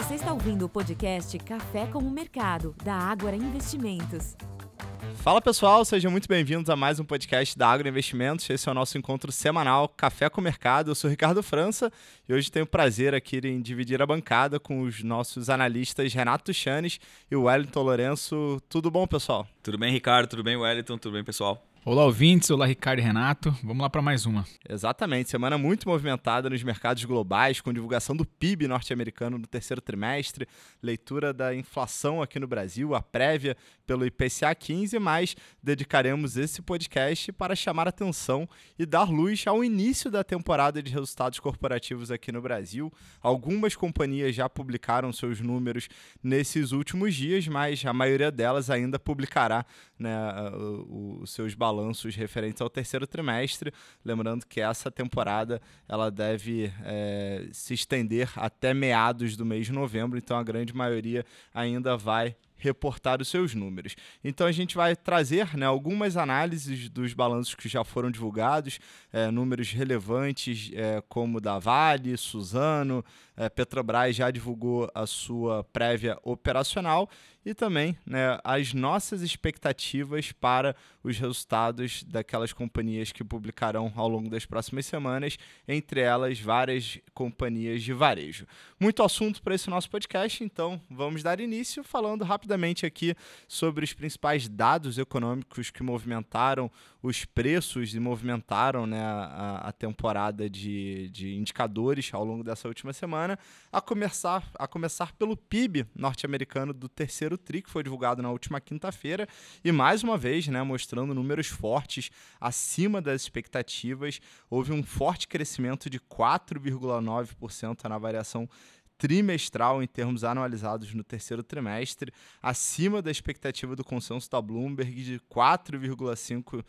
Você está ouvindo o podcast Café com o Mercado, da Ágora Investimentos. Fala pessoal, sejam muito bem-vindos a mais um podcast da Agro Investimentos. Esse é o nosso encontro semanal Café com o Mercado. Eu sou Ricardo França e hoje tenho o prazer aqui em dividir a bancada com os nossos analistas Renato Chanes e Wellington Lourenço. Tudo bom, pessoal? Tudo bem, Ricardo? Tudo bem, Wellington? Tudo bem, pessoal? Olá, ouvintes. Olá, Ricardo e Renato. Vamos lá para mais uma. Exatamente. Semana muito movimentada nos mercados globais, com divulgação do PIB norte-americano no terceiro trimestre, leitura da inflação aqui no Brasil, a prévia pelo IPCA 15, mas dedicaremos esse podcast para chamar atenção e dar luz ao início da temporada de resultados corporativos aqui no Brasil. Algumas companhias já publicaram seus números nesses últimos dias, mas a maioria delas ainda publicará né, os seus balanços referentes ao terceiro trimestre. Lembrando que essa temporada ela deve é, se estender até meados do mês de novembro, então a grande maioria ainda vai reportar os seus números. Então a gente vai trazer né, algumas análises dos balanços que já foram divulgados, é, números relevantes é, como da Vale, Suzano, é, Petrobras já divulgou a sua prévia operacional e também né, as nossas expectativas para os resultados daquelas companhias que publicarão ao longo das próximas semanas, entre elas várias companhias de varejo. Muito assunto para esse nosso podcast, então vamos dar início falando rapidamente aqui sobre os principais dados econômicos que movimentaram os preços e movimentaram né, a, a temporada de, de indicadores ao longo dessa última semana, a começar, a começar pelo PIB norte-americano do terceiro TRI, que foi divulgado na última quinta-feira, e mais uma vez, né, mostrando números fortes acima das expectativas. Houve um forte crescimento de 4,9% na variação trimestral em termos anualizados no terceiro trimestre, acima da expectativa do consenso da Bloomberg de 4,5%.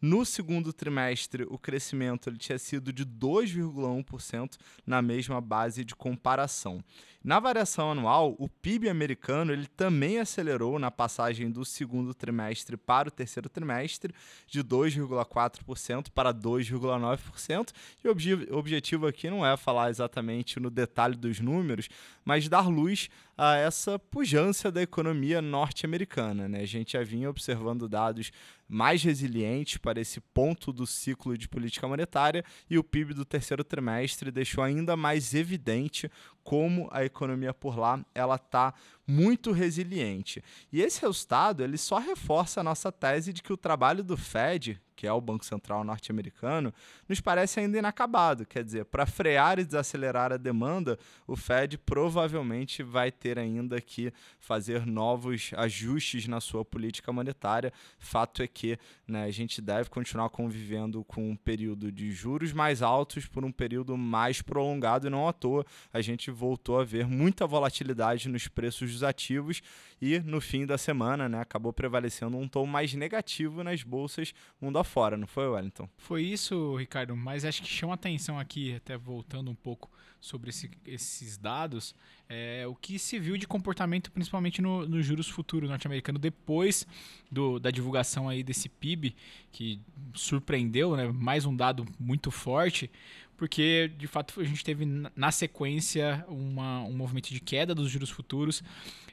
No segundo trimestre, o crescimento ele tinha sido de 2,1% na mesma base de comparação. Na variação anual, o PIB americano ele também acelerou na passagem do segundo trimestre para o terceiro trimestre, de 2,4% para 2,9%. E o objetivo aqui não é falar exatamente no detalhe dos números, mas dar luz a essa pujança da economia norte-americana. Né? A gente já vinha observando dados mais resilientes para esse ponto do ciclo de política monetária e o PIB do terceiro trimestre deixou ainda mais evidente como a economia por lá ela está muito resiliente. E esse resultado ele só reforça a nossa tese de que o trabalho do Fed, que é o Banco Central norte-americano, nos parece ainda inacabado. Quer dizer, para frear e desacelerar a demanda, o Fed provavelmente vai ter ainda que fazer novos ajustes na sua política monetária. Fato é que né, a gente deve continuar convivendo com um período de juros mais altos por um período mais prolongado e não à toa a gente voltou a ver muita volatilidade nos preços dos ativos e no fim da semana né, acabou prevalecendo um tom mais negativo nas bolsas mundo afora, não foi, Wellington? Foi isso, Ricardo, mas acho que chama atenção aqui, até voltando um pouco sobre esse, esses dados, é, o que se viu de comportamento principalmente no, no juros futuro norte-americano depois do, da divulgação aí desse PIB, que surpreendeu, né, mais um dado muito forte, porque de fato a gente teve na sequência uma, um movimento de queda dos juros futuros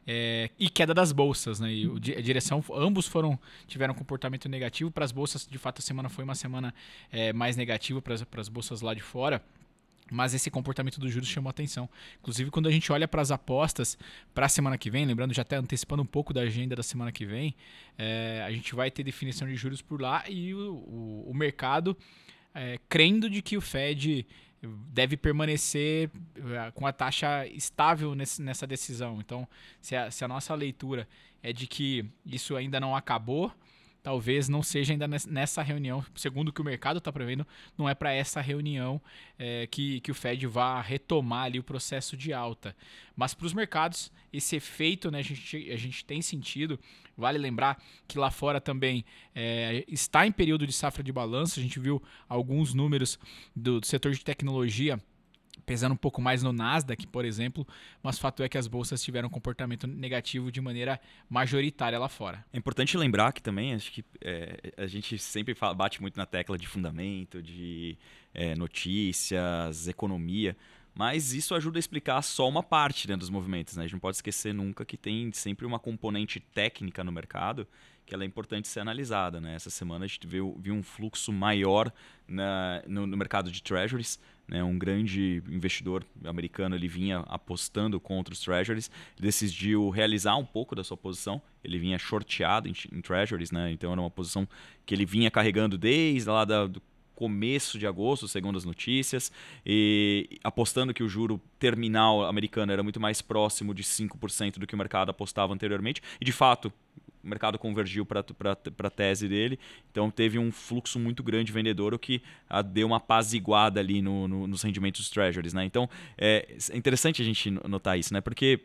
é, e queda das bolsas, né? E a direção, ambos foram tiveram comportamento negativo para as bolsas. De fato, a semana foi uma semana é, mais negativa para as bolsas lá de fora. Mas esse comportamento dos juros chamou atenção. Inclusive, quando a gente olha para as apostas para a semana que vem, lembrando, já até antecipando um pouco da agenda da semana que vem, é, a gente vai ter definição de juros por lá e o, o, o mercado é, crendo de que o Fed deve permanecer é, com a taxa estável nesse, nessa decisão. Então, se a, se a nossa leitura é de que isso ainda não acabou, talvez não seja ainda nessa reunião, segundo o que o mercado está prevendo, não é para essa reunião é, que, que o Fed vá retomar ali o processo de alta. Mas para os mercados, esse efeito né, a, gente, a gente tem sentido. Vale lembrar que lá fora também é, está em período de safra de balanço, a gente viu alguns números do, do setor de tecnologia pesando um pouco mais no Nasdaq, por exemplo, mas fato é que as bolsas tiveram um comportamento negativo de maneira majoritária lá fora. É importante lembrar que também, acho que é, a gente sempre fala, bate muito na tecla de fundamento, de é, notícias, economia, Mas isso ajuda a explicar só uma parte né, dos movimentos. Né? A gente não pode esquecer nunca que tem sempre uma componente técnica no mercado que ela é importante ser analisada. Né? Essa semana a gente viu, viu um fluxo maior na, no, no mercado de treasuries. Né? Um grande investidor americano ele vinha apostando contra os treasuries, decidiu realizar um pouco da sua posição. Ele vinha shorteado em, em treasuries, né? então era uma posição que ele vinha carregando desde lá da, do começo de agosto, segundo as notícias, e apostando que o juro terminal americano era muito mais próximo de 5% do que o mercado apostava anteriormente. E de fato, o mercado convergiu para a tese dele, então teve um fluxo muito grande vendedor, o que a, deu uma apaziguada ali no, no, nos rendimentos dos treasuries. Né? Então é, é interessante a gente notar isso, né? porque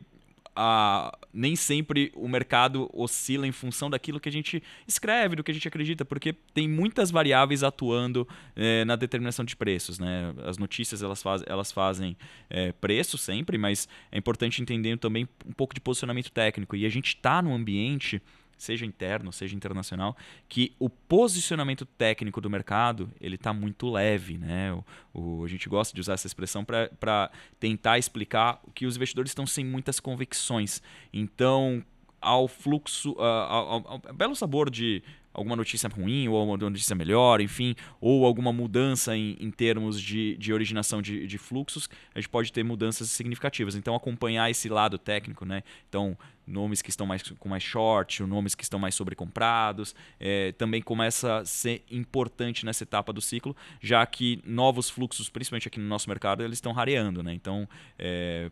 a, nem sempre o mercado oscila em função daquilo que a gente escreve, do que a gente acredita, porque tem muitas variáveis atuando é, na determinação de preços. Né? As notícias elas, faz, elas fazem é, preço sempre, mas é importante entender também um pouco de posicionamento técnico. E a gente está num ambiente seja interno, seja internacional, que o posicionamento técnico do mercado ele está muito leve. Né? O, o, a gente gosta de usar essa expressão para tentar explicar que os investidores estão sem muitas convicções. Então, ao fluxo, uh, ao, ao, ao, belo sabor de alguma notícia ruim ou uma notícia melhor, enfim, ou alguma mudança em, em termos de, de originação de, de, fluxos, a gente pode ter mudanças significativas. Então, acompanhar esse lado técnico, né? Então, nomes que estão mais com mais short, nomes que estão mais sobrecomprados, é, também começa a ser importante nessa etapa do ciclo, já que novos fluxos, principalmente aqui no nosso mercado, eles estão rareando, né? Então, é,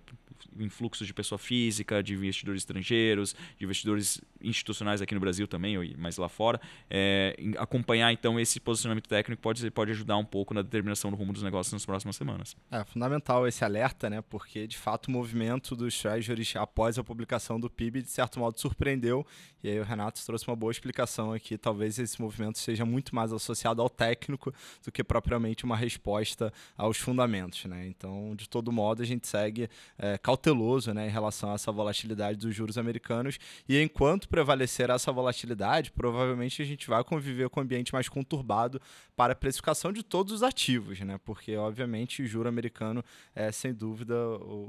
influxo de pessoa física, de investidores estrangeiros, de investidores institucionais aqui no Brasil também, mas lá fora, é, acompanhar então esse posicionamento técnico pode, pode ajudar um pouco na determinação do rumo dos negócios nas próximas semanas. É fundamental esse alerta, né? Porque de fato o movimento dos treasuries após a publicação do PIB de certo modo surpreendeu e aí o Renato trouxe uma boa explicação aqui. Talvez esse movimento seja muito mais associado ao técnico do que propriamente uma resposta aos fundamentos, né? Então, de todo modo, a gente segue é, cauteloso, né, em relação a essa volatilidade dos juros americanos e enquanto prevalecer essa volatilidade, provavelmente a gente vai conviver com um ambiente mais conturbado para a precificação de todos os ativos, né? Porque, obviamente, o juro americano é, sem dúvida,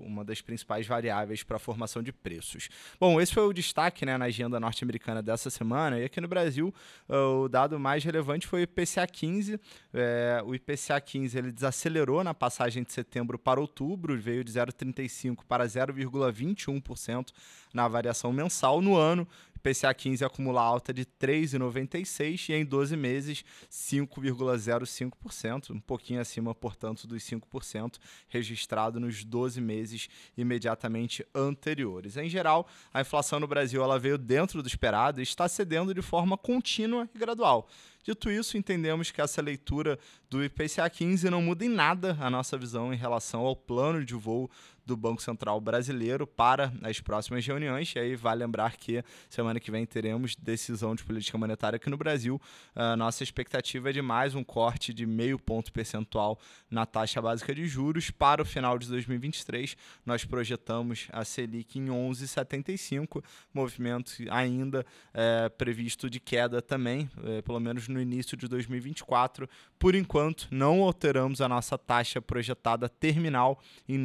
uma das principais variáveis para a formação de preços. Bom, esse foi o destaque né, na agenda norte-americana dessa semana. E aqui no Brasil, o dado mais relevante foi o IPCA 15. É, o IPCA 15 ele desacelerou na passagem de setembro para outubro, veio de 0,35% para 0,21% na variação mensal no ano. IPCA 15 acumula alta de 3,96 e em 12 meses 5,05%, um pouquinho acima, portanto, dos 5% registrado nos 12 meses imediatamente anteriores. Em geral, a inflação no Brasil ela veio dentro do esperado e está cedendo de forma contínua e gradual. Dito isso, entendemos que essa leitura do IPCA 15 não muda em nada a nossa visão em relação ao plano de voo do Banco Central Brasileiro para as próximas reuniões. E aí vale lembrar que semana que vem teremos decisão de política monetária aqui no Brasil. A nossa expectativa é de mais um corte de meio ponto percentual na taxa básica de juros para o final de 2023. Nós projetamos a Selic em 11,75, movimento ainda é, previsto de queda também, é, pelo menos no início de 2024. Por enquanto, não alteramos a nossa taxa projetada terminal em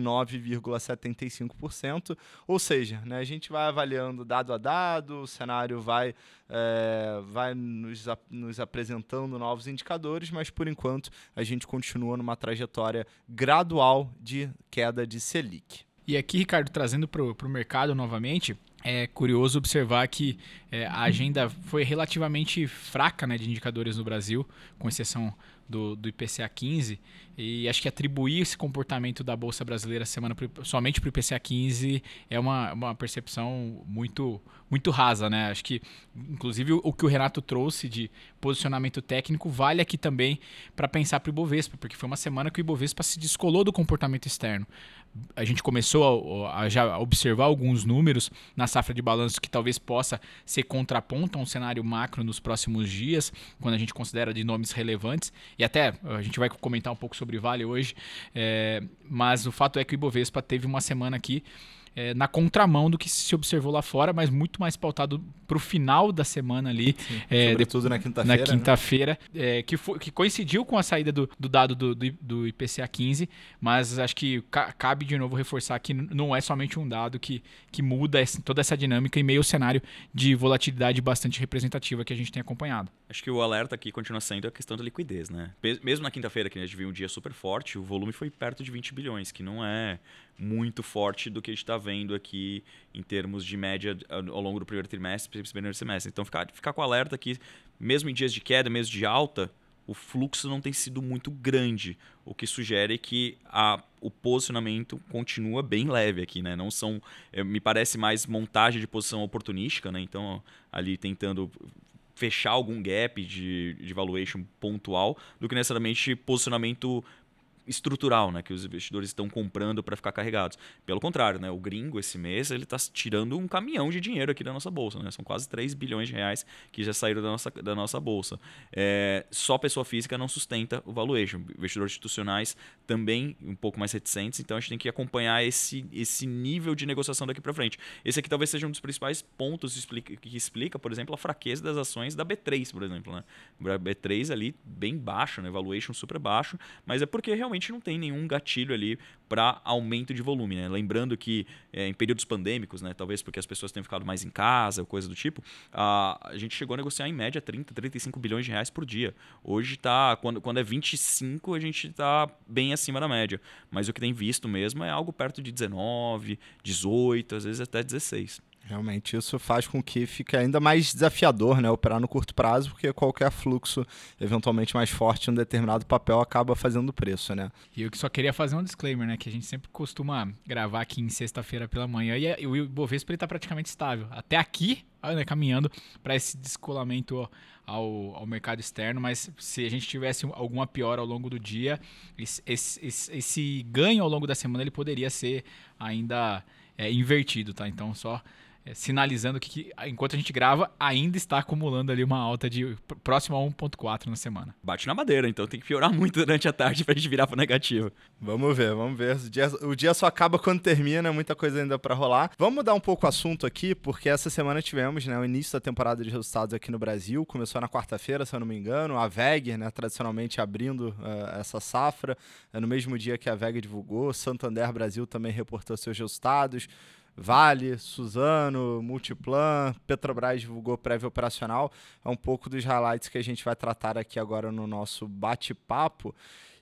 9,75%, ou seja, né, a gente vai avaliando dado a dado, o cenário vai, é, vai nos, nos apresentando novos indicadores, mas por enquanto a gente continua numa trajetória gradual de queda de Selic. E aqui, Ricardo, trazendo para o mercado novamente, é curioso observar que é, a agenda foi relativamente fraca né, de indicadores no Brasil, com exceção do, do IPCA 15. E acho que atribuir esse comportamento da Bolsa Brasileira semana somente para o IPCA 15 é uma, uma percepção muito, muito rasa. Né? Acho que, inclusive, o que o Renato trouxe de posicionamento técnico vale aqui também para pensar para o Ibovespa, porque foi uma semana que o Ibovespa se descolou do comportamento externo a gente começou a, a, já observar alguns números na safra de balanço que talvez possa ser contraponto a um cenário macro nos próximos dias, quando a gente considera de nomes relevantes. E até a gente vai comentar um pouco sobre Vale hoje, é, mas o fato é que o Ibovespa teve uma semana aqui é, na contramão do que se observou lá fora, mas muito mais pautado para o final da semana ali. É, Sobretudo na quinta-feira. Na quinta-feira, né? é, que, que coincidiu com a saída do, do dado do, do, do, IPCA 15, mas acho que ca cabe de novo reforçar que não é somente um dado que, que muda essa, toda essa dinâmica em meio ao cenário de volatilidade bastante representativa que a gente tem acompanhado. Acho que o alerta aqui continua sendo a questão da liquidez, né? Mesmo na quinta-feira, que a gente viu um dia super forte, o volume foi perto de 20 bilhões, que não é muito forte do que a gente está vendo aqui em termos de média ao longo do primeiro trimestre primeiro semestre. Então, ficar, ficar com alerta que, mesmo em dias de queda, mesmo de alta, o fluxo não tem sido muito grande, o que sugere que a, o posicionamento continua bem leve aqui, né? Não são, é, me parece mais montagem de posição oportunística, né? Então ali tentando fechar algum gap de, de valuation pontual do que necessariamente posicionamento estrutural, né, que os investidores estão comprando para ficar carregados. Pelo contrário, né, o gringo esse mês ele está tirando um caminhão de dinheiro aqui da nossa bolsa, né? São quase 3 bilhões de reais que já saíram da nossa, da nossa bolsa. É, só pessoa física não sustenta o valuation. Investidores institucionais também um pouco mais reticentes, então a gente tem que acompanhar esse, esse nível de negociação daqui para frente. Esse aqui talvez seja um dos principais pontos que explica, por exemplo, a fraqueza das ações da B3, por exemplo, né? A B3 ali bem baixo, né? Valuation super baixo, mas é porque realmente realmente não tem nenhum gatilho ali para aumento de volume. Né? Lembrando que é, em períodos pandêmicos, né, talvez porque as pessoas tenham ficado mais em casa, coisa do tipo, a, a gente chegou a negociar em média 30, 35 bilhões de reais por dia. Hoje está, quando, quando é 25, a gente está bem acima da média. Mas o que tem visto mesmo é algo perto de 19, 18, às vezes até 16. Realmente, isso faz com que fique ainda mais desafiador né, operar no curto prazo, porque qualquer fluxo eventualmente mais forte em um determinado papel acaba fazendo preço. Né? E eu só queria fazer um disclaimer, né? Que a gente sempre costuma gravar aqui em sexta-feira pela manhã e o Ibovespa está praticamente estável. Até aqui, né, caminhando para esse descolamento ao, ao mercado externo, mas se a gente tivesse alguma piora ao longo do dia, esse, esse, esse ganho ao longo da semana ele poderia ser ainda é, invertido, tá? Então só é, sinalizando que, que, enquanto a gente grava, ainda está acumulando ali uma alta de próximo a 1,4 na semana. Bate na madeira, então tem que piorar muito durante a tarde para a gente virar para negativo. Vamos ver, vamos ver. O dia, o dia só acaba quando termina, muita coisa ainda para rolar. Vamos mudar um pouco o assunto aqui, porque essa semana tivemos né, o início da temporada de resultados aqui no Brasil. Começou na quarta-feira, se eu não me engano. A VEG, né, tradicionalmente abrindo uh, essa safra. Uh, no mesmo dia que a VEG divulgou, Santander Brasil também reportou seus resultados. Vale, Suzano, Multiplan, Petrobras divulgou prévio operacional. É um pouco dos highlights que a gente vai tratar aqui agora no nosso bate-papo.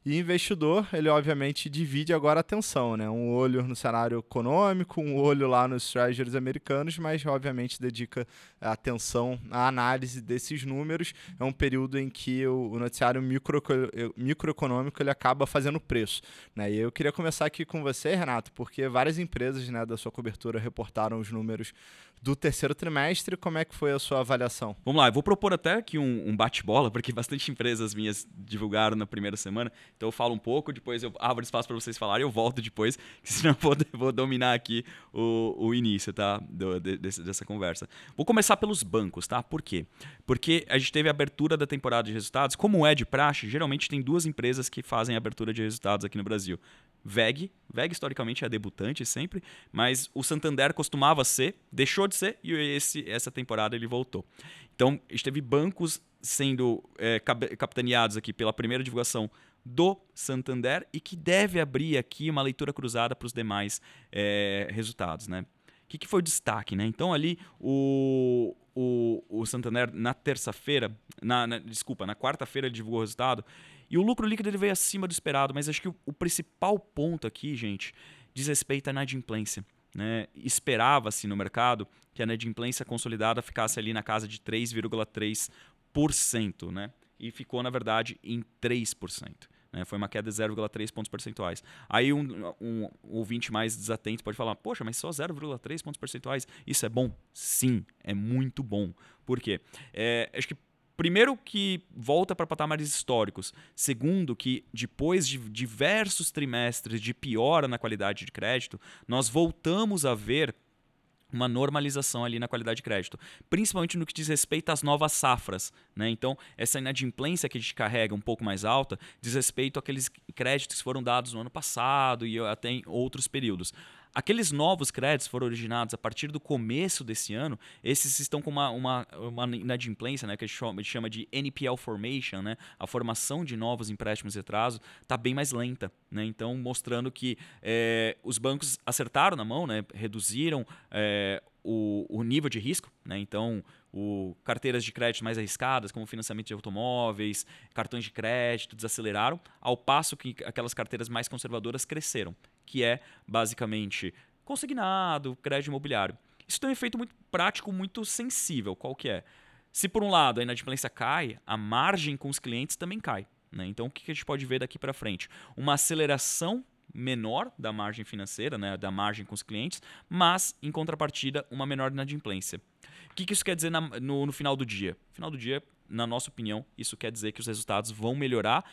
E investidor, ele obviamente divide agora a atenção, né? Um olho no cenário econômico, um olho lá nos treasuries americanos, mas obviamente dedica atenção à análise desses números. É um período em que o, noticiário micro, microeconômico ele acaba fazendo preço. Né? E eu queria começar aqui com você, Renato, porque várias empresas né, da sua cobertura reportaram os números do terceiro trimestre. Como é que foi a sua avaliação? Vamos lá, eu vou propor até aqui um, um bate-bola, porque bastante empresas minhas divulgaram na primeira semana. Então eu falo um pouco, depois eu abro espaço para vocês falarem, eu volto depois, senão eu vou, vou dominar aqui o, o início tá? Do, de, dessa conversa. Vou começar pelos bancos, tá? Por quê? Porque a gente teve a abertura da temporada de resultados. Como é de praxe, geralmente tem duas empresas que fazem abertura de resultados aqui no Brasil. VEG. VEG historicamente é debutante sempre, mas o Santander costumava ser, deixou de ser e esse, essa temporada ele voltou. Então, a gente teve bancos sendo é, capitaneados aqui pela primeira divulgação do Santander e que deve abrir aqui uma leitura cruzada para os demais é, resultados, né? O que, que, foi o destaque, né? Então ali o, o, o Santander na terça-feira, na, na, desculpa, na quarta-feira ele divulgou o resultado e o lucro líquido ele veio acima do esperado, mas acho que o, o principal ponto aqui, gente, diz respeito à inadimplência. Né? Esperava-se no mercado que a inadimplência consolidada ficasse ali na casa de 3,3%, né? e ficou, na verdade, em 3%. Né? Foi uma queda de 0,3 pontos percentuais. Aí um, um, ouvinte mais desatento pode falar, poxa, mas só 0,3 pontos percentuais, isso é bom? Sim, é muito bom. Por quê? É, acho que Primeiro, que volta para patamares históricos. Segundo, que depois de diversos trimestres de piora na qualidade de crédito, nós voltamos a ver uma normalização ali na qualidade de crédito, principalmente no que diz respeito às novas safras. Né? Então, essa inadimplência que a gente carrega um pouco mais alta diz respeito àqueles créditos que foram dados no ano passado e até em outros períodos. Aqueles novos créditos foram originados a partir do começo desse ano, esses estão com uma, uma, uma inadimplência, né, que a gente chama de NPL formation, né, a formação de novos empréstimos de atraso, está bem mais lenta. Né, então, mostrando que é, os bancos acertaram na mão, né, reduziram é, o, o, nível de risco. Né, então, o, carteiras de crédito mais arriscadas, como financiamento de automóveis, cartões de crédito, desaceleraram, ao passo que aquelas carteiras mais conservadoras cresceram que é basicamente consignado, crédito imobiliário. Isso tem um efeito muito prático, muito sensível. Qual que é? Se por um lado a inadimplência cai, a margem com os clientes também cai. Né? Então o que a gente pode ver daqui para frente? Uma aceleração menor da margem financeira, né, da margem com os clientes, mas em contrapartida uma menor inadimplência. O que, isso quer dizer na, no, no final do dia? No final do dia na nossa opinião, isso quer dizer que os resultados vão melhorar,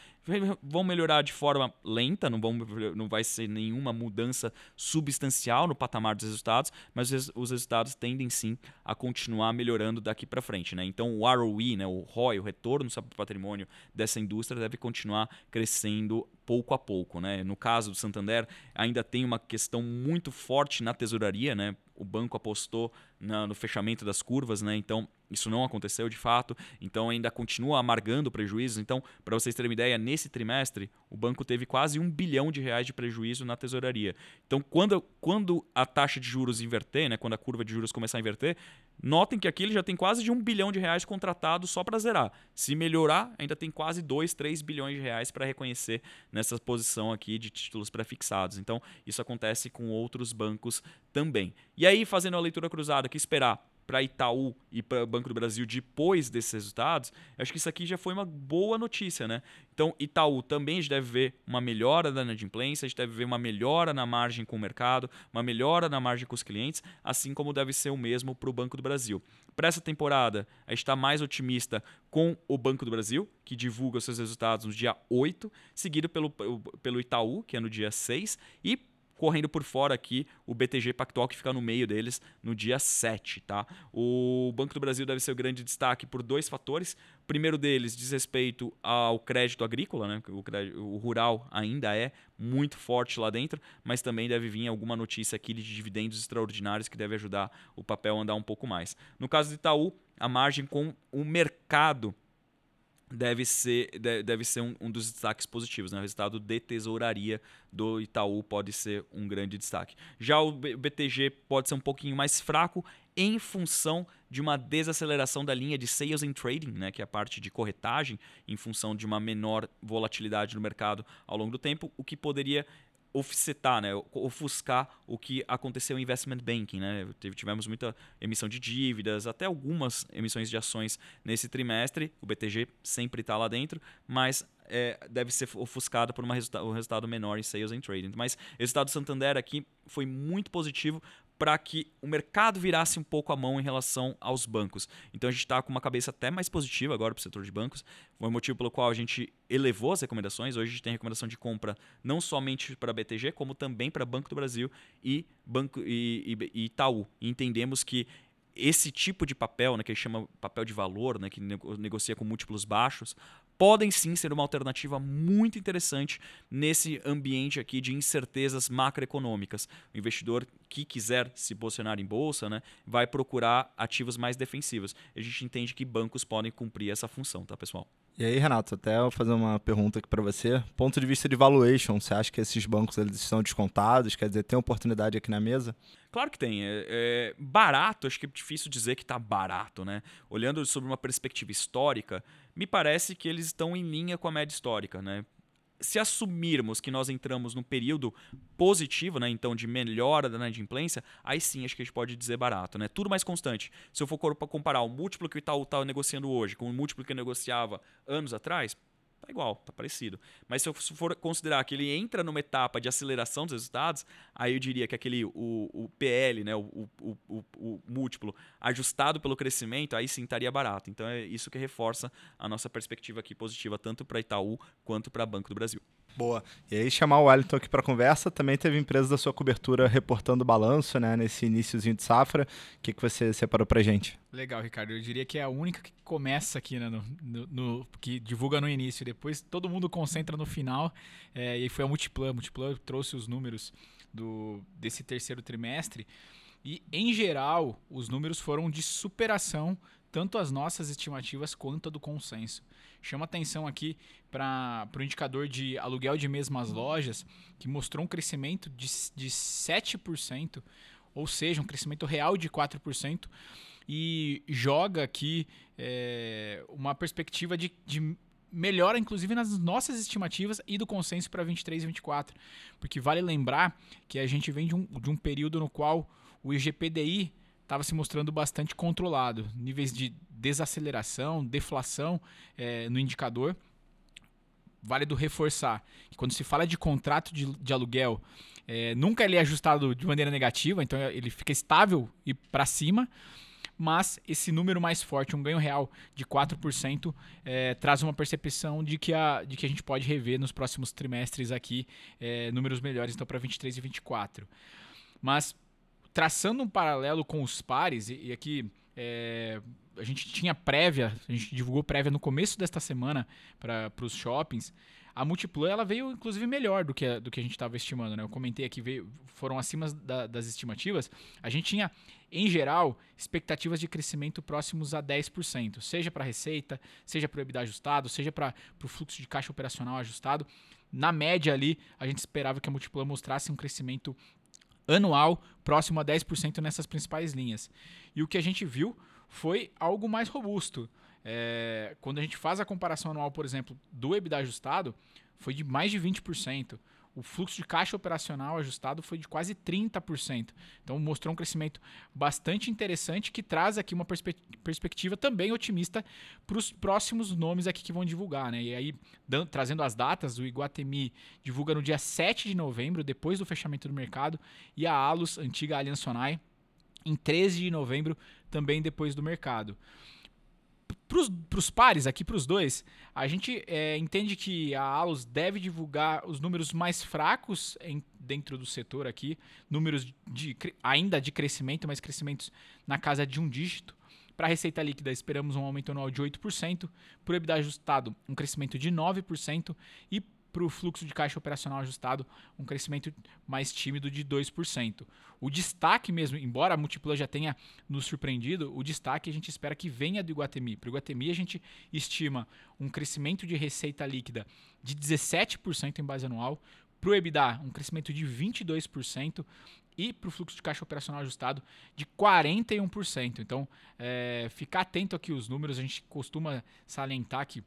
vão melhorar de forma lenta, não, vão, não vai ser nenhuma mudança substancial no patamar dos resultados, mas os resultados tendem sim a continuar melhorando daqui para frente. Né? Então o ROE, né, o ROI, o retorno sobre o patrimônio dessa indústria deve continuar crescendo pouco a pouco. Né? No caso do Santander, ainda tem uma questão muito forte na tesouraria, né? o banco apostou na, no fechamento das curvas, né? então isso não aconteceu de fato, então ainda continua amargando prejuízos. Então, para vocês terem uma ideia, nesse trimestre o banco teve quase um bilhão de reais de prejuízo na tesouraria. Então, quando, quando a taxa de juros inverter, né, quando a curva de juros começar a inverter, notem que aqui ele já tem quase de um bilhão de reais contratado só para zerar. Se melhorar, ainda tem quase 2, 3 bilhões de reais para reconhecer nessa posição aqui de títulos prefixados. Então, isso acontece com outros bancos também. E aí, fazendo a leitura cruzada, que esperar? para Itaú e para o Banco do Brasil depois desses resultados, acho que isso aqui já foi uma boa notícia, né? Então, Itaú também a gente deve ver uma melhora da inadimplência, a gente deve ver uma melhora na margem com o mercado, uma melhora na margem com os clientes, assim como deve ser o mesmo para o Banco do Brasil. Para essa temporada, a gente está mais otimista com o Banco do Brasil, que divulga seus resultados no dia 8, seguido pelo, pelo Itaú, que é no dia 6, e correndo por fora aqui o BTG Pactual que fica no meio deles no dia 7, tá? O Banco do Brasil deve ser o grande destaque por dois fatores. O primeiro deles diz respeito ao crédito agrícola, né? O, crédito, o rural ainda é muito forte lá dentro, mas também deve vir alguma notícia aqui de dividendos extraordinários que deve ajudar o papel a andar um pouco mais. No caso do Itaú, a margem com o mercado deve ser, deve ser um, um, dos destaques positivos. Né? O resultado de tesouraria do Itaú pode ser um grande destaque. Já o BTG pode ser um pouquinho mais fraco em função de uma desaceleração da linha de sales and trading, né, que é a parte de corretagem, em função de uma menor volatilidade no mercado ao longo do tempo, o que poderia offsetar, né, ofuscar o que aconteceu em investment banking. Né? Tivemos muita emissão de dívidas, até algumas emissões de ações nesse trimestre. O BTG sempre está lá dentro, mas é, deve ser ofuscado por resulta um resultado menor em sales and trading. Mas o resultado do Santander aqui foi muito positivo para que o mercado virasse um pouco a mão em relação aos bancos. Então a gente está com uma cabeça até mais positiva agora para o setor de bancos. Foi o motivo pelo qual a gente elevou as recomendações. Hoje a gente tem recomendação de compra não somente para BTG, como também para Banco do Brasil e, Banco, e, e, e Itaú. E entendemos que esse tipo de papel, né, que a gente chama papel de valor, né, que negocia com múltiplos baixos, podem sim ser uma alternativa muito interessante nesse ambiente aqui de incertezas macroeconômicas. O investidor que quiser se posicionar em bolsa né, vai procurar ativos mais defensivos. A gente entende que bancos podem cumprir essa função, tá, pessoal? E aí, Renato, até vou fazer uma pergunta aqui para você. Ponto de vista de valuation, você acha que esses bancos eles estão descontados? Quer dizer, tem oportunidade aqui na mesa? Claro que tem. É, é barato, acho que é difícil dizer que está barato, né? Olhando sobre uma perspectiva histórica, me parece que eles estão em linha com a média histórica, né? se assumirmos que nós entramos num período positivo, né, então de melhora da inadimplência, aí sim acho que a gente pode dizer barato, né? Tudo mais constante. Se eu for comparar o múltiplo que o Itaú está negociando hoje com o múltiplo que negociava anos atrás, Tá igual, tá parecido. Mas se eu for considerar que ele entra numa etapa de aceleração dos resultados, aí eu diria que aquele o, o PL, né, o, o, o, o múltiplo ajustado pelo crescimento, aí sim estaria barato. Então é isso que reforça a nossa perspectiva aqui positiva tanto para Itaú quanto para Banco do Brasil. Boa. E aí chamar o Wellington aqui para conversa, também teve empresa da sua cobertura reportando balanço, né, nesse iníciozinho de safra. O que, que você separou para gente? Legal, Ricardo. Eu diria que é a única que começa aqui, né, no, no, no que divulga no início, depois todo mundo concentra no final. É, e foi a Multiplan. A Multiplan trouxe os números do, desse terceiro trimestre. E, em geral, os números foram de superação, tanto as nossas estimativas quanto a do consenso. Chama atenção aqui para o indicador de aluguel de mesmas lojas, que mostrou um crescimento de, de 7%, ou seja, um crescimento real de 4%, e joga aqui é, uma perspectiva de, de melhora, inclusive, nas nossas estimativas e do consenso para 23 e 24. Porque vale lembrar que a gente vem de um, de um período no qual o IGPDI estava se mostrando bastante controlado. Níveis de desaceleração, deflação é, no indicador. Vale do reforçar que quando se fala de contrato de, de aluguel, é, nunca ele é ajustado de maneira negativa, então ele fica estável e para cima mas esse número mais forte, um ganho real de 4%, é, traz uma percepção de que, a, de que a gente pode rever nos próximos trimestres aqui é, números melhores, então para 23 e 24. Mas traçando um paralelo com os pares, e, e aqui é, a gente tinha prévia, a gente divulgou prévia no começo desta semana para os shoppings. A Multiplan ela veio inclusive melhor do que a, do que a gente estava estimando, né? Eu comentei aqui, veio, foram acima da, das estimativas. A gente tinha, em geral, expectativas de crescimento próximos a 10%, seja para receita, seja para o EBITDA ajustado, seja para o fluxo de caixa operacional ajustado. Na média ali, a gente esperava que a Multiplan mostrasse um crescimento anual próximo a 10% nessas principais linhas. E o que a gente viu foi algo mais robusto. É, quando a gente faz a comparação anual, por exemplo, do EBITDA ajustado, foi de mais de 20%. O fluxo de caixa operacional ajustado foi de quase 30%. Então mostrou um crescimento bastante interessante que traz aqui uma perspe perspectiva também otimista para os próximos nomes aqui que vão divulgar. Né? E aí, trazendo as datas, o Iguatemi divulga no dia 7 de novembro, depois do fechamento do mercado, e a Alus, antiga Allianz Sonai, em 13 de novembro, também depois do mercado. Para os pares, aqui para os dois, a gente é, entende que a Alus deve divulgar os números mais fracos em, dentro do setor aqui, números de, ainda de crescimento, mas crescimentos na casa de um dígito. Para a receita líquida, esperamos um aumento anual de 8%, para o EBITDA ajustado, um crescimento de 9%, e para o fluxo de caixa operacional ajustado, um crescimento mais tímido de 2%. O destaque mesmo, embora a Multiplan já tenha nos surpreendido, o destaque a gente espera que venha do Iguatemi. Para o Iguatemi, a gente estima um crescimento de receita líquida de 17% em base anual, para o EBITDA, um crescimento de 22%, e para o fluxo de caixa operacional ajustado de 41%. Então, é, ficar atento aqui os números, a gente costuma salientar que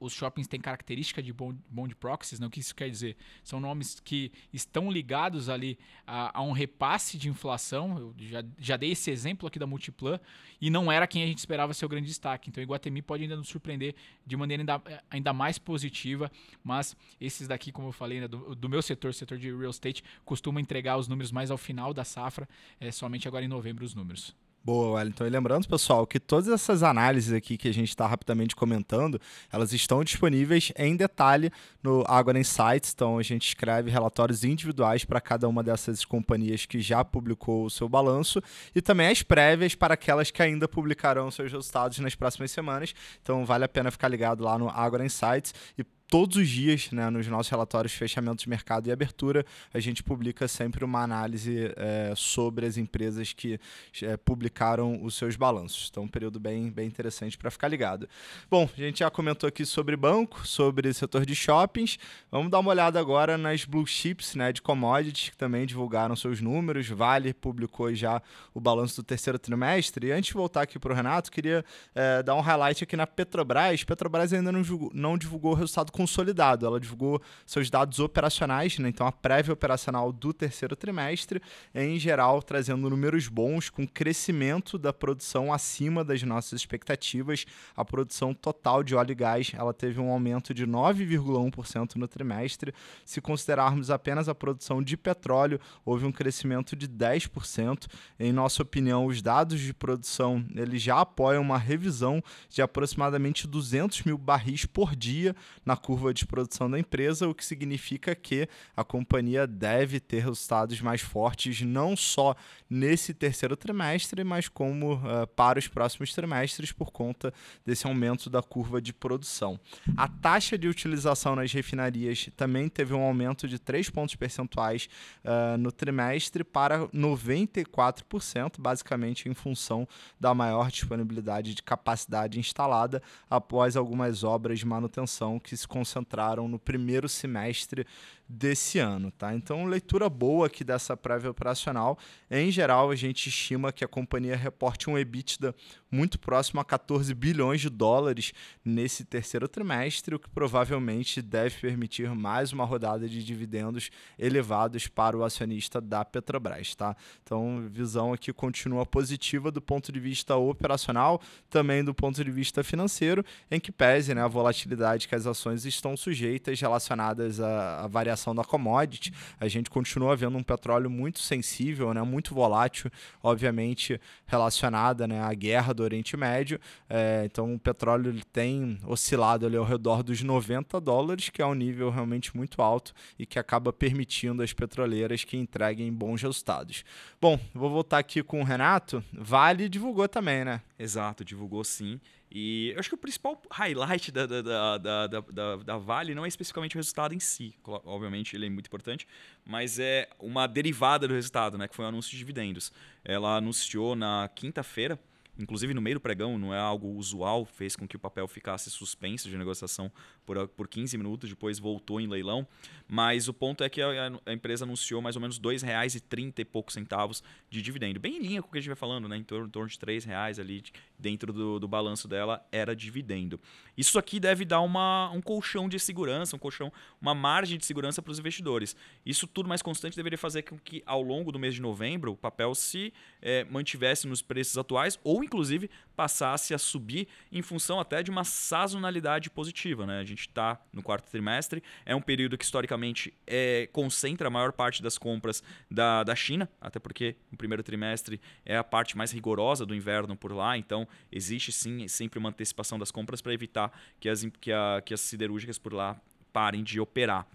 os shoppings têm característica de bond, proxies, né? o que isso quer dizer? São nomes que estão ligados ali a, a, um repasse de inflação. Eu já, já dei esse exemplo aqui da Multiplan e não era quem a gente esperava ser o grande destaque. Então, Iguatemi pode ainda nos surpreender de maneira ainda, ainda mais positiva, mas esses daqui, como eu falei, né, do, do, meu setor, setor de real estate, costuma entregar os números mais ao final da safra, é, somente agora em novembro os números. Boa, Wellington. E lembrando, pessoal, que todas essas análises aqui que a gente está rapidamente comentando, elas estão disponíveis em detalhe no Agora Insights. Então, a gente escreve relatórios individuais para cada uma dessas companhias que já publicou o seu balanço e também as prévias para aquelas que ainda publicarão seus resultados nas próximas semanas. Então, vale a pena ficar ligado lá no Agora Insights e todos os dias, né, nos nossos relatórios de fechamento de mercado e abertura, a gente publica sempre uma análise é, sobre as empresas que é, publicaram os seus balanços. Então, um período bem, bem interessante para ficar ligado. Bom, a gente já comentou aqui sobre banco, sobre setor de shoppings. Vamos dar uma olhada agora nas blue chips né, de commodities, que também divulgaram seus números. Vale publicou já o balanço do terceiro trimestre. E antes de voltar aqui para o Renato, queria é, dar um highlight aqui na Petrobras. Petrobras ainda não, não divulgou o resultado consolidado. Ela divulgou seus dados operacionais, né? então a prévia operacional do terceiro trimestre, em geral trazendo números bons, com crescimento da produção acima das nossas expectativas. A produção total de óleo e gás ela teve um aumento de 9,1% no trimestre. Se considerarmos apenas a produção de petróleo, houve um crescimento de 10%. Em nossa opinião, os dados de produção eles já apoiam uma revisão de aproximadamente 200 mil barris por dia na curva de produção da empresa, o que significa que a companhia deve ter resultados mais fortes, não só nesse terceiro trimestre, mas como uh, para os próximos trimestres, por conta desse aumento da curva de produção. A taxa de utilização nas refinarias também teve um aumento de 3 pontos percentuais uh, no trimestre para 94%, basicamente em função da maior disponibilidade de capacidade instalada após algumas obras de manutenção que se concentraram no primeiro semestre desse ano, tá? Então, leitura boa aqui dessa prévia operacional. Em geral, a gente estima que a companhia reporte um EBITDA muito próximo a 14 bilhões de dólares nesse terceiro trimestre, o que provavelmente deve permitir mais uma rodada de dividendos elevados para o acionista da Petrobras, tá? Então, visão aqui continua positiva do ponto de vista operacional, também do ponto de vista financeiro, em que pese né, a volatilidade que as ações estão sujeitas relacionadas à, variação variação da commodity. A gente continua vendo um petróleo muito sensível, né, muito volátil, obviamente relacionada né, à guerra do Oriente Médio. É, então o petróleo ele tem oscilado ali ao redor dos 90 dólares, que é um nível realmente muito alto e que acaba permitindo as petroleiras que entreguem bons resultados. Bom, vou voltar aqui com o Renato. Vale divulgou também, né? Exato, divulgou sim. E eu acho que o principal highlight da, da, da, da, da, Vale não é especificamente o resultado em si, obviamente ele é muito importante, mas é uma derivada do resultado, né, que foi o anúncio de dividendos. Ela anunciou na quinta-feira inclusive no meio do pregão, não é algo usual, fez com que o papel ficasse suspenso de negociação por, por 15 minutos, depois voltou em leilão. Mas o ponto é que a, a empresa anunciou mais ou menos R$ 2,30 e poucos centavos de dividendo. Bem em linha com o que a gente vai falando, né? em, torno, em torno de R$ reais ali dentro do, do balanço dela era dividendo. Isso aqui deve dar uma, um colchão de segurança, um colchão, uma margem de segurança para os investidores. Isso tudo mais constante deveria fazer com que ao longo do mês de novembro o papel se é, mantivesse nos preços atuais ou inclusive passasse a subir em função até de uma sazonalidade positiva. Né? A gente está no quarto trimestre, é um período que historicamente é, concentra a maior parte das compras da, da China, até porque o primeiro trimestre é a parte mais rigorosa do inverno por lá, então existe sim sempre uma antecipação das compras para evitar que as, que, a, que as siderúrgicas por lá parem de operar.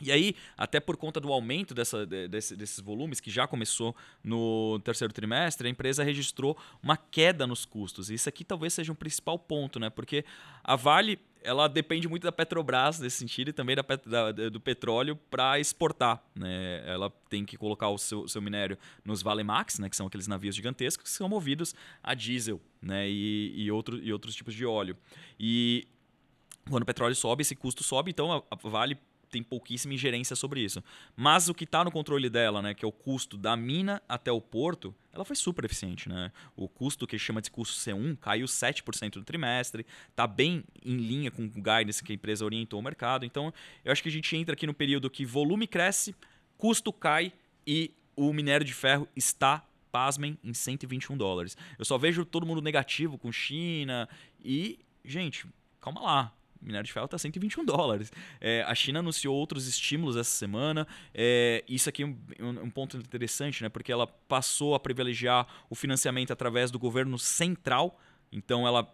E aí, até por conta do aumento dessa, desse, desses volumes, que já começou no terceiro trimestre, a empresa registrou uma queda nos custos. E isso aqui talvez seja um principal ponto, né? Porque a Vale ela depende muito da Petrobras nesse sentido e também da, da do petróleo para exportar. Né? Ela tem que colocar o seu, seu minério nos Valemax, né? que são aqueles navios gigantescos que são movidos a diesel né? e, e, outro, e outros tipos de óleo. E quando o petróleo sobe, esse custo sobe, então a, a Vale tem pouquíssima ingerência sobre isso. Mas o que está no controle dela, né, que é o custo da mina até o porto, ela foi super eficiente. Né? O custo que chama de custo C1 caiu 7% no trimestre, está bem em linha com o guidance que a empresa orientou o mercado. Então, eu acho que a gente entra aqui no período que volume cresce, custo cai e o minério de ferro está pasmem, em 121 dólares. Eu só vejo todo mundo negativo com China e, gente, calma lá minério de ferro está 121 dólares. É, a China anunciou outros estímulos essa semana. É, isso aqui é um, um, ponto interessante, né? porque ela passou a privilegiar o financiamento através do governo central. Então ela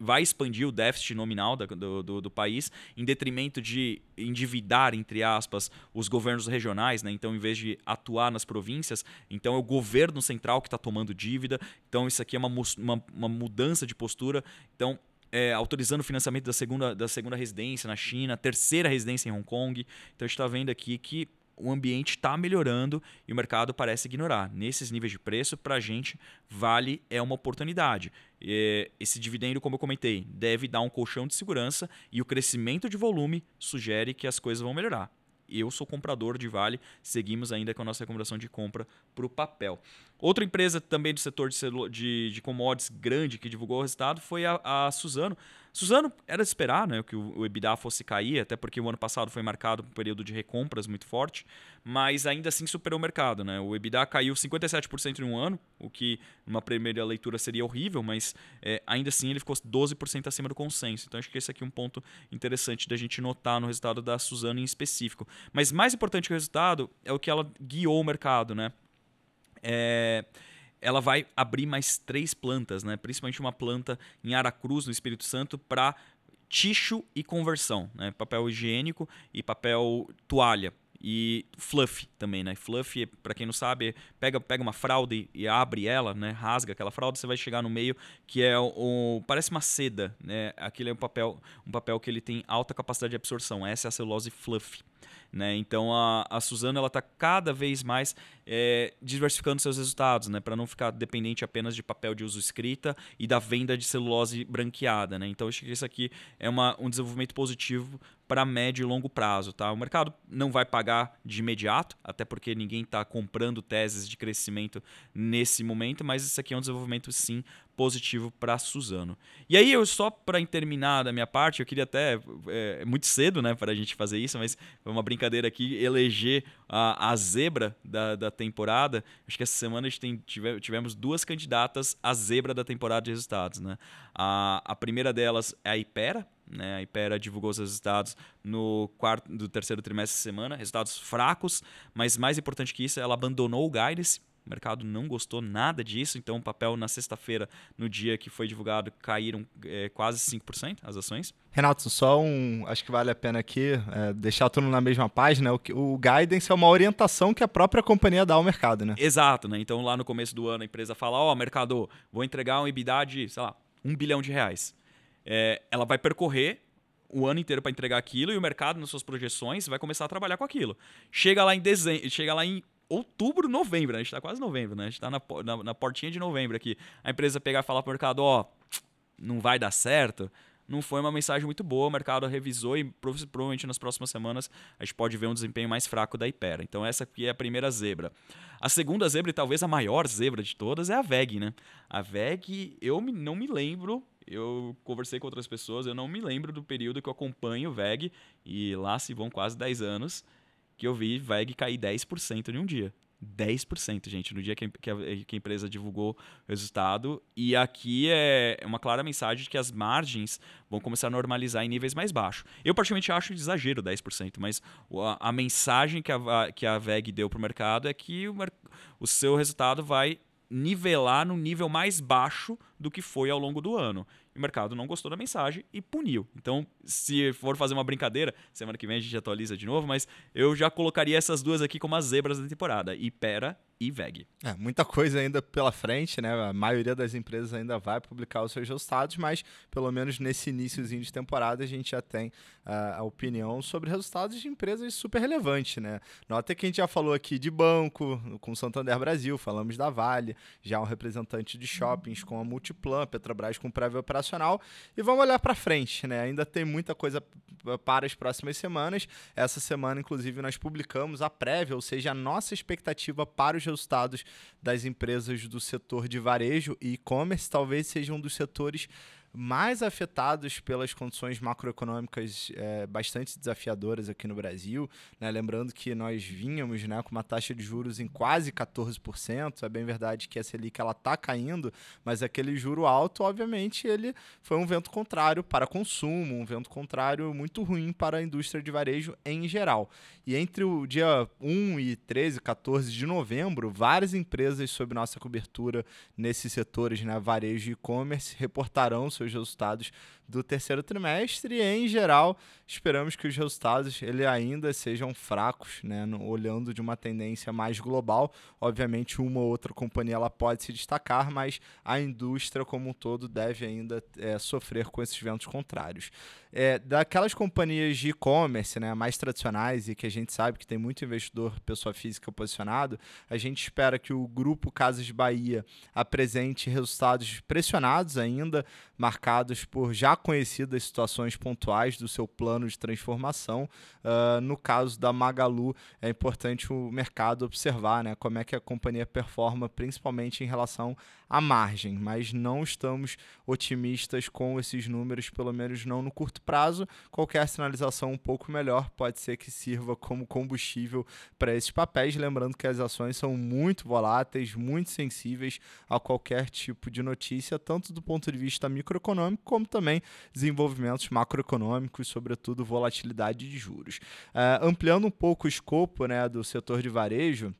vai expandir o déficit nominal do, do, do, país em detrimento de endividar, entre aspas, os governos regionais. Né? Então, em vez de atuar nas províncias, então é o governo central que está tomando dívida. Então, isso aqui é uma, uma, uma mudança de postura. Então, é, autorizando o financiamento da segunda, da segunda residência na China, terceira residência em Hong Kong. Então a gente está vendo aqui que o ambiente está melhorando e o mercado parece ignorar. Nesses níveis de preço, para a gente, vale é uma oportunidade. Esse dividendo, como eu comentei, deve dar um colchão de segurança e o crescimento de volume sugere que as coisas vão melhorar. Eu sou comprador de Vale, seguimos ainda com a nossa recomendação de compra para o papel. Outra empresa também do setor de, de, de commodities grande que divulgou o resultado foi a, a Suzano. Suzano era de esperar né, que o, EBITDA fosse cair, até porque o ano passado foi marcado por um período de recompras muito forte, mas ainda assim superou o mercado. Né? O EBITDA caiu 57% em um ano, o que numa primeira leitura seria horrível, mas é, ainda assim ele ficou 12% acima do consenso. Então acho que esse aqui é um ponto interessante da gente notar no resultado da Suzano em específico. Mas mais importante que o resultado é o que ela guiou o mercado. Né? É, ela vai abrir mais três plantas, né? principalmente uma planta em Aracruz, no Espírito Santo, para tixo e conversão, né? papel higiênico e papel toalha. E fluff também, né? Fluff, para quem não sabe, pega, pega uma fralda e, e, abre ela, né? Rasga aquela fralda, você vai chegar no meio que é o, parece uma seda, né? Aquele é um papel, um papel que ele tem alta capacidade de absorção. Essa é a celulose fluff. Né? Então a, a Suzano ela está cada vez mais é, diversificando seus resultados, né? para não ficar dependente apenas de papel de uso escrita e da venda de celulose branqueada. Né? Então acho que isso aqui é uma, um desenvolvimento positivo para médio e longo prazo. Tá? O mercado não vai pagar de imediato, até porque ninguém está comprando teses de crescimento nesse momento, mas isso aqui é um desenvolvimento sim positivo para Suzano. E aí, eu só para terminar da minha parte, eu queria até. É, é muito cedo né, para a gente fazer isso, mas foi uma brincadeira aqui eleger a, a zebra da, da temporada. Acho que essa semana a gente tem, tive, tivemos duas candidatas à zebra da temporada de resultados. Né? A, a primeira delas é a Ipera, né? A Ipera divulgou os resultados no quarto do terceiro trimestre de semana, resultados fracos, mas mais importante que isso, ela abandonou o guidance o mercado não gostou nada disso, então o papel na sexta-feira, no dia que foi divulgado, caíram é, quase 5% as ações. Renato, só um. Acho que vale a pena aqui é, deixar tudo na mesma página. O, o guidance é uma orientação que a própria companhia dá ao mercado, né? Exato, né? Então lá no começo do ano a empresa fala: Ó, oh, mercado, vou entregar um EBITDA de, sei lá, um bilhão de reais. É, ela vai percorrer o ano inteiro para entregar aquilo e o mercado, nas suas projeções, vai começar a trabalhar com aquilo. Chega lá em dezembro, chega lá em outubro, novembro, né? A gente está quase novembro, né? A gente está na, na, na, portinha de novembro aqui. A empresa pegar e falar para o mercado, ó, não vai dar certo, não foi uma mensagem muito boa. O mercado revisou e provavelmente nas próximas semanas a gente pode ver um desempenho mais fraco da Ipera. Então essa aqui é a primeira zebra. A segunda zebra, e talvez a maior zebra de todas, é a VEG, né? A VEG, eu não me lembro eu conversei com outras pessoas, eu não me lembro do período que eu acompanho o VEG, e lá se vão quase 10 anos, que eu vi VEG cair 10% em um dia. 10%, gente, no dia que a, que, a, empresa divulgou o resultado. E aqui é uma clara mensagem de que as margens vão começar a normalizar em níveis mais baixos. Eu, particularmente, acho de exagero 10%, mas a, a mensagem que a, que a VEG deu para o mercado é que o, o seu resultado vai nivelar no nível mais baixo do que foi ao longo do ano. O mercado não gostou da mensagem e puniu. Então, se for fazer uma brincadeira, semana que vem a gente atualiza de novo, mas eu já colocaria essas duas aqui como as zebras da temporada: Ipera e VEG. É, muita coisa ainda pela frente, né? A maioria das empresas ainda vai publicar os seus resultados, mas pelo menos nesse iníciozinho de temporada a gente já tem uh, a opinião sobre resultados de empresas super relevantes, né? Nota que a gente já falou aqui de banco, com Santander Brasil, falamos da Vale, já um representante de shoppings com a Multiplan, Petrobras com prévio operacional, e vamos olhar para frente, né? Ainda tem muita coisa para as próximas semanas. Essa semana, inclusive, nós publicamos a prévia, ou seja, a nossa expectativa para os resultados das empresas do setor de varejo e e-commerce talvez seja um dos setores mais afetados pelas condições macroeconômicas é, bastante desafiadoras aqui no Brasil. Né? Lembrando que nós vínhamos né, com uma taxa de juros em quase 14%. É bem verdade que a Selic está caindo, mas aquele juro alto, obviamente, ele foi um vento contrário para consumo, um vento contrário muito ruim para a indústria de varejo em geral. E entre o dia 1 e 13, 14 de novembro, várias empresas sob nossa cobertura nesses setores, né, varejo e e-commerce, reportarão seus resultados do terceiro trimestre e, em geral, esperamos que os resultados ele ainda sejam fracos, né, olhando de uma tendência mais global. Obviamente, uma ou outra companhia ela pode se destacar, mas a indústria como um todo deve ainda é, sofrer com esses ventos contrários. É, daquelas companhias de e-commerce né, mais tradicionais e que a gente sabe que tem muito investidor, pessoa física posicionado, a gente espera que o grupo Casas de Bahia apresente resultados pressionados ainda, marcados por já conhecidas situações pontuais do seu plano de transformação. Uh, no caso da Magalu, é importante o mercado observar né, como é que a companhia performa, principalmente em relação à margem, mas não estamos otimistas com esses números, pelo menos não no curto prazo. Qualquer sinalização um pouco melhor pode ser que sirva como combustível para esses papéis. Lembrando que as ações são muito voláteis, muito sensíveis a qualquer tipo de notícia, tanto do ponto de vista microeconômico, como também desenvolvimentos macroeconômicos, sobretudo volatilidade de juros. Uh, ampliando um pouco o escopo né, do setor de varejo,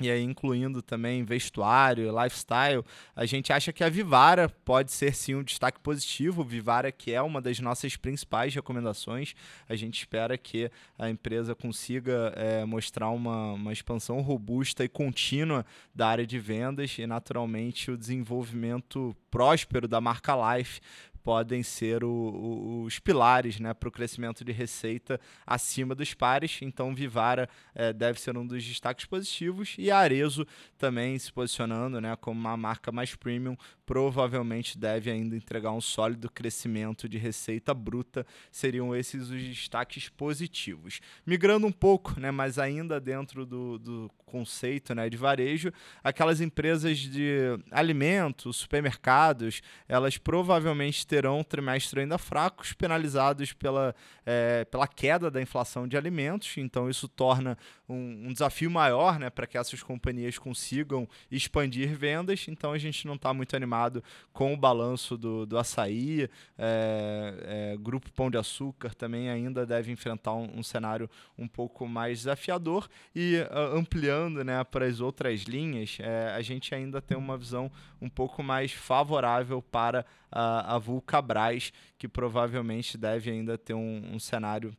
e aí incluindo também vestuário, lifestyle, a gente acha que a Vivara pode ser sim um destaque positivo. Vivara que é uma das nossas principais recomendações. A gente espera que a empresa consiga é, mostrar uma, uma expansão robusta e contínua da área de vendas e naturalmente o desenvolvimento próspero da marca Life podem ser o, o, os pilares né, para o crescimento de receita acima dos pares. Então, Vivara é, deve ser um dos destaques positivos e Arezo também se posicionando né, como uma marca mais premium, provavelmente deve ainda entregar um sólido crescimento de receita bruta. Seriam esses os destaques positivos. Migrando um pouco, né, mas ainda dentro do, do conceito né, de varejo, aquelas empresas de alimentos, supermercados, elas provavelmente terão terão um trimestre ainda fracos, penalizados pela, é, pela queda da inflação de alimentos. Então, isso torna um, um desafio maior né, para que essas companhias consigam expandir vendas. Então, a gente não está muito animado com o balanço do, do açaí. É, é, Grupo Pão de Açúcar também ainda deve enfrentar um, um cenário um pouco mais desafiador. E uh, ampliando né, para as outras linhas, é, a gente ainda tem uma visão um pouco mais favorável para a, a Vulcabras, que provavelmente deve ainda ter um, um cenário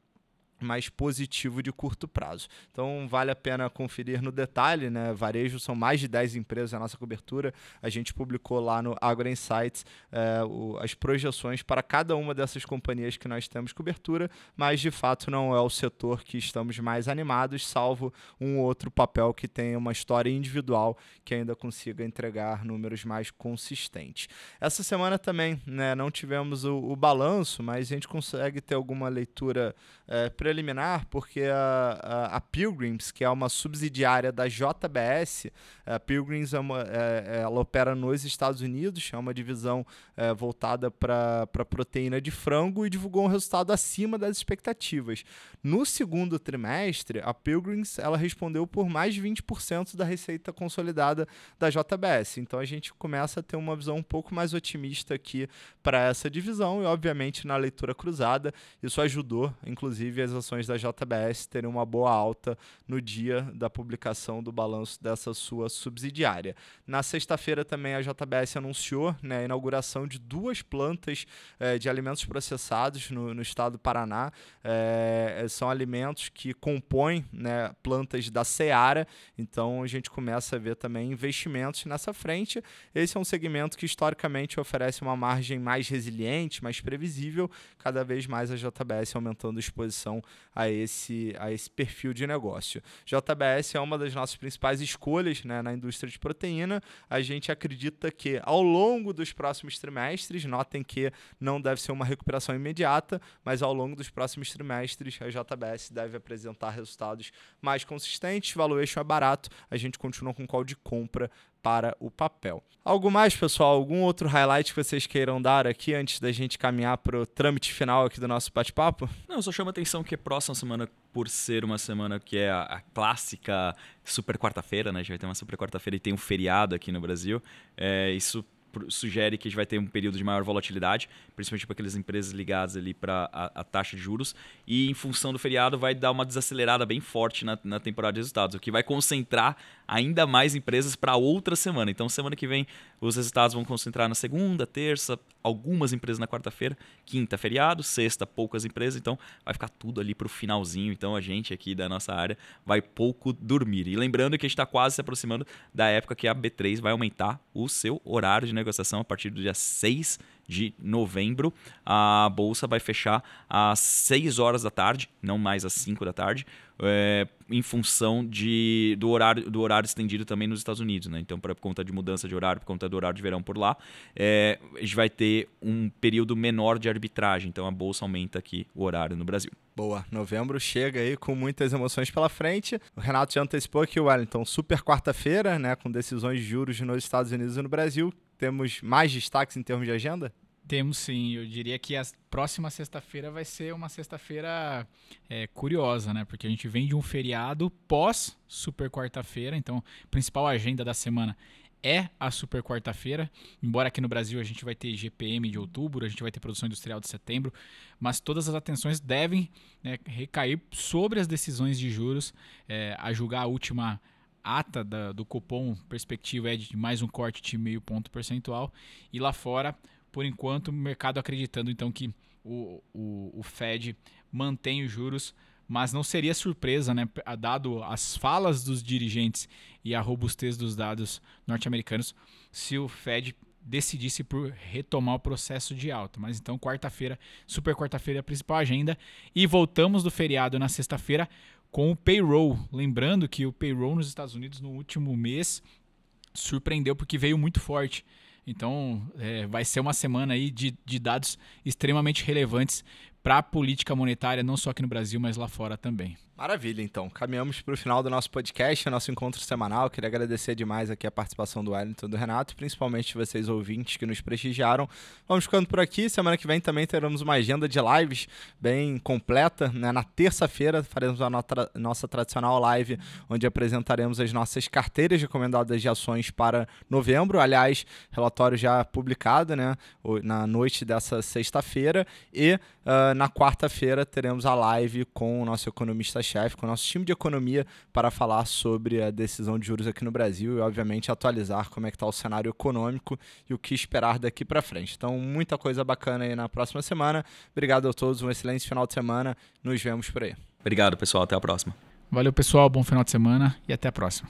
mais positivo de curto prazo. Então vale a pena conferir no detalhe, né? Varejo são mais de 10 empresas na nossa cobertura. A gente publicou lá no Agro Insights é, o, as projeções para cada uma dessas companhias que nós temos cobertura, mas de fato não é o setor que estamos mais animados, salvo um outro papel que tem uma história individual que ainda consiga entregar números mais consistentes. Essa semana também né, não tivemos o, o balanço, mas a gente consegue ter alguma leitura é, preliminar, porque a, a, a, Pilgrims, que é uma subsidiária da JBS, a Pilgrims é uma, é, ela opera nos Estados Unidos, é uma divisão é, voltada para proteína de frango e divulgou um resultado acima das expectativas. No segundo trimestre, a Pilgrims ela respondeu por mais de 20% da receita consolidada da JBS. Então a gente começa a ter uma visão um pouco mais otimista aqui para essa divisão e, obviamente, na leitura cruzada, isso ajudou, inclusive, as ações da JBS terem uma boa alta no dia da publicação do balanço dessa sua subsidiária. Na sexta-feira também a JBS anunciou né, a inauguração de duas plantas eh, de alimentos processados no, no estado do Paraná. Eh, são alimentos que compõem né, plantas da Seara, então a gente começa a ver também investimentos nessa frente. Esse é um segmento que historicamente oferece uma margem mais resiliente, mais previsível, cada vez mais a JBS aumentando a exposição a esse, a esse perfil de negócio. JBS é uma das nossas principais escolhas né, na indústria de proteína. A gente acredita que ao longo dos próximos trimestres, notem que não deve ser uma recuperação imediata, mas ao longo dos próximos trimestres a JBS deve apresentar resultados mais consistentes, valuation é barato, a gente continua com call de compra para o papel. Algo mais, pessoal? Algum outro highlight que vocês queiram dar aqui antes da gente caminhar para o trâmite final aqui do nosso bate-papo? Não, só chama atenção que a próxima semana, por ser uma semana que é a, a clássica super quarta-feira, né? A gente vai ter uma super quarta-feira e tem um feriado aqui no Brasil. É, isso sugere que a gente vai ter um período de maior volatilidade, principalmente para aquelas empresas ligadas ali para a, a, taxa de juros. E em função do feriado vai dar uma desacelerada bem forte na, na temporada de resultados, o que vai concentrar ainda mais empresas para outra semana. Então semana que vem os resultados vão concentrar na segunda, terça, algumas empresas na quarta-feira, quinta feriado, sexta poucas empresas, então vai ficar tudo ali para o finalzinho. Então a gente aqui da nossa área vai pouco dormir. E lembrando que a gente está quase se aproximando da época que a B3 vai aumentar o seu horário de negociação a partir do dia 6 de novembro. A bolsa vai fechar às 6 horas da tarde, não mais às 5 da tarde, é, em função de, do, horário, do horário estendido também nos Estados Unidos. Né? Então, por conta de mudança de horário, por conta do horário de verão por lá, é, a gente vai ter um período menor de arbitragem. Então, a bolsa aumenta aqui o horário no Brasil. Boa, novembro chega aí com muitas emoções pela frente. O Renato já antecipou aqui, Wellington, super quarta-feira, né, com decisões de juros nos Estados Unidos e no Brasil. Temos mais destaques em termos de agenda? Temos sim. Eu diria que a próxima sexta-feira vai ser uma sexta-feira é, curiosa, né? Porque a gente vem de um feriado pós super quarta-feira. Então, a principal agenda da semana é a super quarta-feira. Embora aqui no Brasil a gente vai ter GPM de outubro, a gente vai ter produção industrial de setembro, mas todas as atenções devem né, recair sobre as decisões de juros, é, a julgar a última ata da, do cupom perspectiva é de mais um corte de meio ponto percentual. E lá fora, por enquanto, o mercado acreditando então que o, o, o Fed mantém os juros, mas não seria surpresa, né, dado as falas dos dirigentes e a robustez dos dados norte-americanos, se o Fed decidisse por retomar o processo de alta. Mas então, quarta-feira, super quarta-feira é a principal agenda. E voltamos do feriado na sexta-feira com o payroll. Lembrando que o payroll nos Estados Unidos no último mês surpreendeu porque veio muito forte. Então, é, vai ser uma semana aí de, de dados extremamente relevantes para a política monetária, não só aqui no Brasil, mas lá fora também. Maravilha, então. Caminhamos para o final do nosso podcast, nosso encontro semanal. Queria agradecer demais aqui a participação do Wellington e do Renato, principalmente vocês ouvintes que nos prestigiaram. Vamos ficando por aqui. Semana que vem também teremos uma agenda de lives bem completa. Né? Na terça-feira faremos a nossa tradicional live, onde apresentaremos as nossas carteiras recomendadas de ações para novembro. Aliás, relatório já publicado né? na noite dessa sexta-feira. E uh, na quarta-feira teremos a live com o nosso economista chefe, com o nosso time de economia, para falar sobre a decisão de juros aqui no Brasil e, obviamente, atualizar como é que está o cenário econômico e o que esperar daqui para frente. Então, muita coisa bacana aí na próxima semana. Obrigado a todos, um excelente final de semana. Nos vemos por aí. Obrigado, pessoal. Até a próxima. Valeu, pessoal. Bom final de semana e até a próxima.